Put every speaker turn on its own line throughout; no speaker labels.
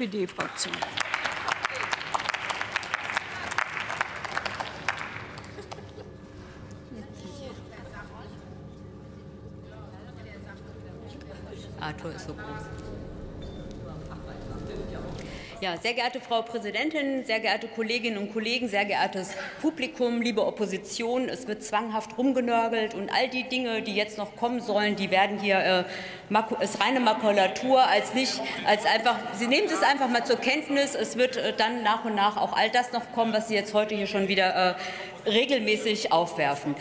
SPD-Fraktion.
Arthur ist so groß. Ja, sehr geehrte Frau Präsidentin, sehr geehrte Kolleginnen und Kollegen, sehr geehrtes Publikum, liebe Opposition, es wird zwanghaft rumgenörgelt und all die Dinge, die jetzt noch kommen sollen, die werden hier äh, ist reine Makulatur als nicht als einfach. Sie nehmen es einfach mal zur Kenntnis. Es wird äh, dann nach und nach auch all das noch kommen, was Sie jetzt heute hier schon wieder äh, regelmäßig aufwerfen.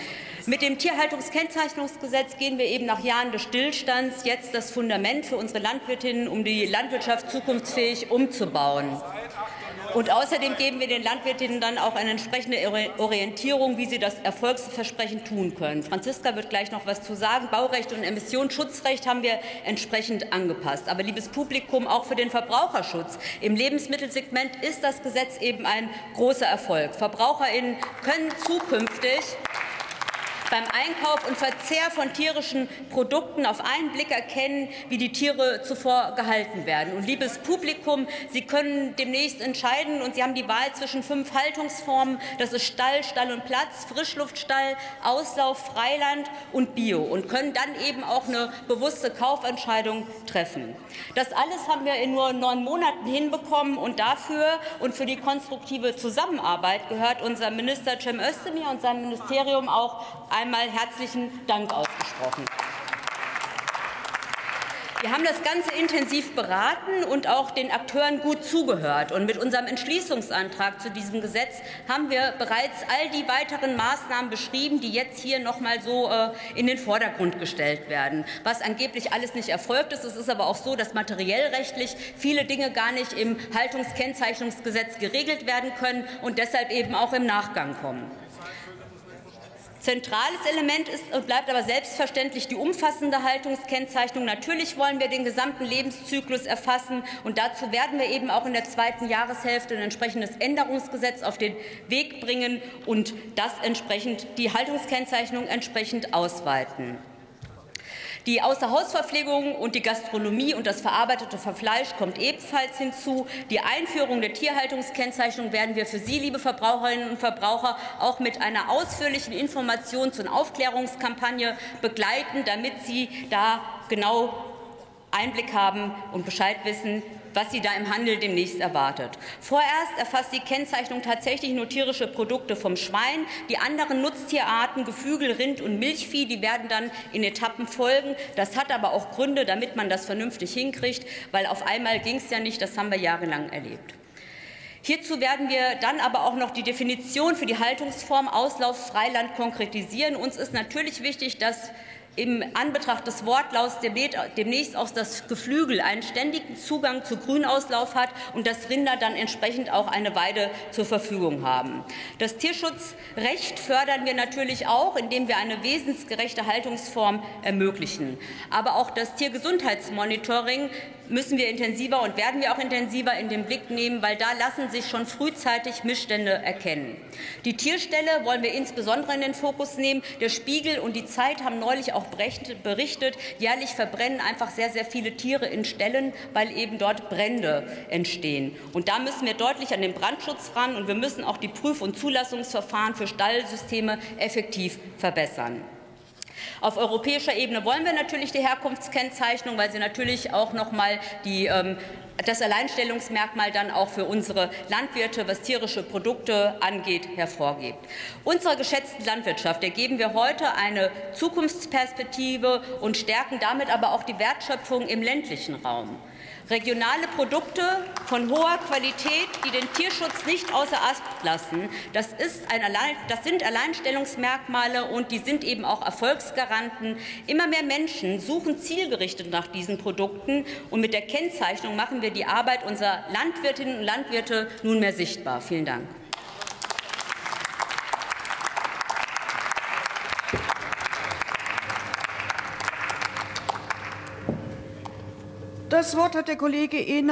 Mit dem Tierhaltungskennzeichnungsgesetz gehen wir eben nach Jahren des Stillstands jetzt das Fundament für unsere Landwirtinnen, um die Landwirtschaft zukunftsfähig umzubauen. Und außerdem geben wir den Landwirtinnen dann auch eine entsprechende Orientierung, wie sie das Erfolgsversprechen tun können. Franziska wird gleich noch was zu sagen. Baurecht und Emissionsschutzrecht haben wir entsprechend angepasst. Aber liebes Publikum, auch für den Verbraucherschutz im Lebensmittelsegment ist das Gesetz eben ein großer Erfolg. Verbraucherinnen können zukünftig beim Einkauf und Verzehr von tierischen Produkten auf einen Blick erkennen, wie die Tiere zuvor gehalten werden. Und liebes Publikum, Sie können demnächst entscheiden und Sie haben die Wahl zwischen fünf Haltungsformen. Das ist Stall, Stall und Platz, Frischluftstall, Auslauf, Freiland und Bio und können dann eben auch eine bewusste Kaufentscheidung treffen. Das alles haben wir in nur neun Monaten hinbekommen und dafür und für die konstruktive Zusammenarbeit gehört unser Minister Cem Özdemir und sein Ministerium auch einmal herzlichen Dank ausgesprochen. Wir haben das Ganze intensiv beraten und auch den Akteuren gut zugehört. Und mit unserem Entschließungsantrag zu diesem Gesetz haben wir bereits all die weiteren Maßnahmen beschrieben, die jetzt hier noch mal so äh, in den Vordergrund gestellt werden. Was angeblich alles nicht erfolgt ist. Es ist aber auch so, dass materiellrechtlich viele Dinge gar nicht im Haltungskennzeichnungsgesetz geregelt werden können und deshalb eben auch im Nachgang kommen. Zentrales Element ist und bleibt aber selbstverständlich die umfassende Haltungskennzeichnung. Natürlich wollen wir den gesamten Lebenszyklus erfassen, und dazu werden wir eben auch in der zweiten Jahreshälfte ein entsprechendes Änderungsgesetz auf den Weg bringen und das entsprechend die Haltungskennzeichnung entsprechend ausweiten. Die Außerhausverpflegung und die Gastronomie und das verarbeitete Fleisch kommt ebenfalls hinzu. Die Einführung der Tierhaltungskennzeichnung werden wir für Sie, liebe Verbraucherinnen und Verbraucher, auch mit einer ausführlichen Informations- und Aufklärungskampagne begleiten, damit Sie da genau Einblick haben und Bescheid wissen, was sie da im Handel demnächst erwartet. Vorerst erfasst die Kennzeichnung tatsächlich nur tierische Produkte vom Schwein. Die anderen Nutztierarten, Geflügel, Rind und Milchvieh, die werden dann in Etappen folgen. Das hat aber auch Gründe, damit man das vernünftig hinkriegt, weil auf einmal ging es ja nicht, das haben wir jahrelang erlebt. Hierzu werden wir dann aber auch noch die Definition für die Haltungsform Auslauf Freiland konkretisieren. Uns ist natürlich wichtig, dass im Anbetracht des Wortlauts demnächst auch das Geflügel einen ständigen Zugang zu Grünauslauf hat und dass Rinder dann entsprechend auch eine Weide zur Verfügung haben. Das Tierschutzrecht fördern wir natürlich auch, indem wir eine wesensgerechte Haltungsform ermöglichen. Aber auch das Tiergesundheitsmonitoring müssen wir intensiver und werden wir auch intensiver in den Blick nehmen, weil da lassen sich schon frühzeitig Missstände erkennen. Die Tierstelle wollen wir insbesondere in den Fokus nehmen. Der Spiegel und die Zeit haben neulich auch berichtet, jährlich verbrennen einfach sehr, sehr viele Tiere in Ställen, weil eben dort Brände entstehen. Und da müssen wir deutlich an den Brandschutz ran und wir müssen auch die Prüf- und Zulassungsverfahren für Stallsysteme effektiv verbessern. Auf europäischer Ebene wollen wir natürlich die Herkunftskennzeichnung, weil sie natürlich auch noch mal die, ähm, das Alleinstellungsmerkmal dann auch für unsere Landwirte, was tierische Produkte angeht, hervorgibt. Unserer geschätzten Landwirtschaft ergeben wir heute eine Zukunftsperspektive und stärken damit aber auch die Wertschöpfung im ländlichen Raum. Regionale Produkte von hoher Qualität, die den Tierschutz nicht außer Acht lassen, das, ist ein Allein, das sind Alleinstellungsmerkmale und die sind eben auch Erfolgsgaranten. Immer mehr Menschen suchen zielgerichtet nach diesen Produkten und mit der Kennzeichnung machen wir die Arbeit unserer Landwirtinnen und Landwirte nunmehr sichtbar. Vielen Dank.
Das Wort hat der Kollege Ehner.